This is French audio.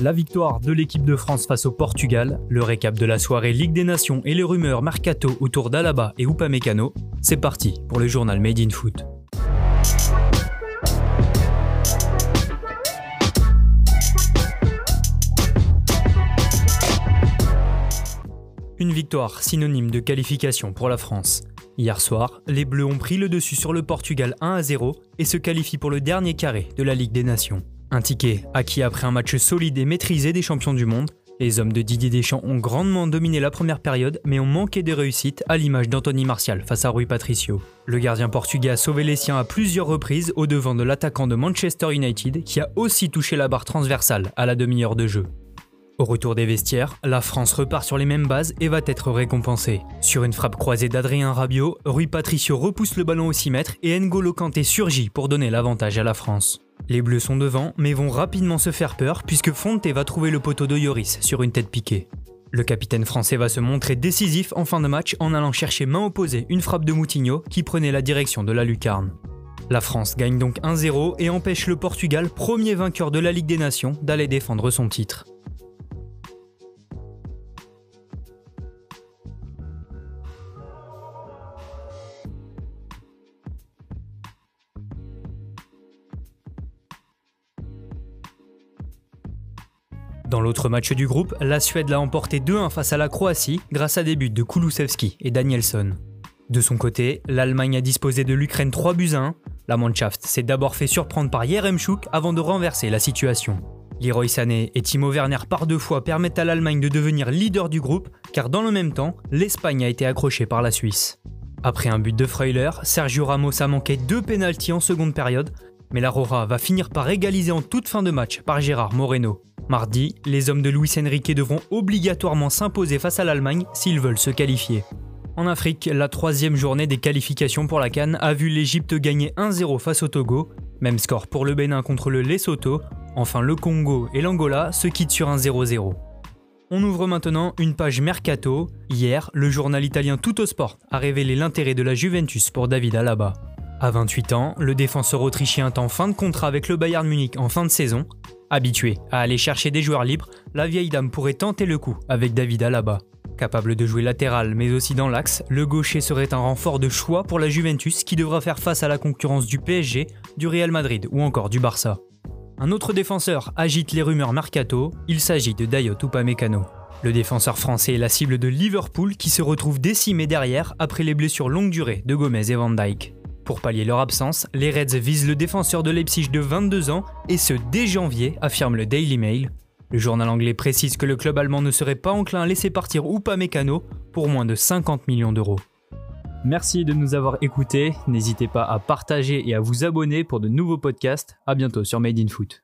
La victoire de l'équipe de France face au Portugal, le récap de la soirée Ligue des Nations et les rumeurs mercato autour d'Alaba et Upamecano, c'est parti pour le journal Made in Foot. Une victoire synonyme de qualification pour la France. Hier soir, les Bleus ont pris le dessus sur le Portugal 1 à 0 et se qualifient pour le dernier carré de la Ligue des Nations. Un ticket acquis après un match solide et maîtrisé des champions du monde. Les hommes de Didier Deschamps ont grandement dominé la première période, mais ont manqué de réussite à l'image d'Anthony Martial face à Rui Patricio. Le gardien portugais a sauvé les siens à plusieurs reprises au devant de l'attaquant de Manchester United qui a aussi touché la barre transversale à la demi-heure de jeu. Au retour des vestiaires, la France repart sur les mêmes bases et va être récompensée. Sur une frappe croisée d'Adrien Rabiot, Rui Patricio repousse le ballon au 6 mètres et N'Golo Kanté surgit pour donner l'avantage à la France. Les Bleus sont devant, mais vont rapidement se faire peur puisque Fonte va trouver le poteau de Yoris sur une tête piquée. Le capitaine français va se montrer décisif en fin de match en allant chercher main opposée une frappe de Moutinho qui prenait la direction de la lucarne. La France gagne donc 1-0 et empêche le Portugal, premier vainqueur de la Ligue des Nations, d'aller défendre son titre. Dans l'autre match du groupe, la Suède l'a emporté 2-1 face à la Croatie grâce à des buts de Kulusevski et Danielson. De son côté, l'Allemagne a disposé de l'Ukraine 3 buts à 1. La Mannschaft s'est d'abord fait surprendre par Jeremchuk avant de renverser la situation. Leroy Sané et Timo Werner par deux fois permettent à l'Allemagne de devenir leader du groupe, car dans le même temps, l'Espagne a été accrochée par la Suisse. Après un but de Freuler, Sergio Ramos a manqué deux pénalties en seconde période, mais l'Aurora va finir par égaliser en toute fin de match par Gérard Moreno. Mardi, les hommes de Luis Enrique devront obligatoirement s'imposer face à l'Allemagne s'ils veulent se qualifier. En Afrique, la troisième journée des qualifications pour la Cannes a vu l'Égypte gagner 1-0 face au Togo, même score pour le Bénin contre le Lesotho, enfin le Congo et l'Angola se quittent sur un 0-0. On ouvre maintenant une page mercato. Hier, le journal italien Tuttosport a révélé l'intérêt de la Juventus pour David Alaba. À 28 ans, le défenseur autrichien est fin de contrat avec le Bayern Munich en fin de saison Habitué à aller chercher des joueurs libres, la vieille dame pourrait tenter le coup avec David Alaba. Capable de jouer latéral mais aussi dans l'axe, le gaucher serait un renfort de choix pour la Juventus qui devra faire face à la concurrence du PSG, du Real Madrid ou encore du Barça. Un autre défenseur agite les rumeurs mercato, il s'agit de Dayot Upamecano. Le défenseur français est la cible de Liverpool qui se retrouve décimé derrière après les blessures longue durée de Gomez et Van Dyke. Pour pallier leur absence, les Reds visent le défenseur de Leipzig de 22 ans, et ce dès janvier, affirme le Daily Mail. Le journal anglais précise que le club allemand ne serait pas enclin à laisser partir Upamecano pour moins de 50 millions d'euros. Merci de nous avoir écoutés, n'hésitez pas à partager et à vous abonner pour de nouveaux podcasts. A bientôt sur Made in Foot.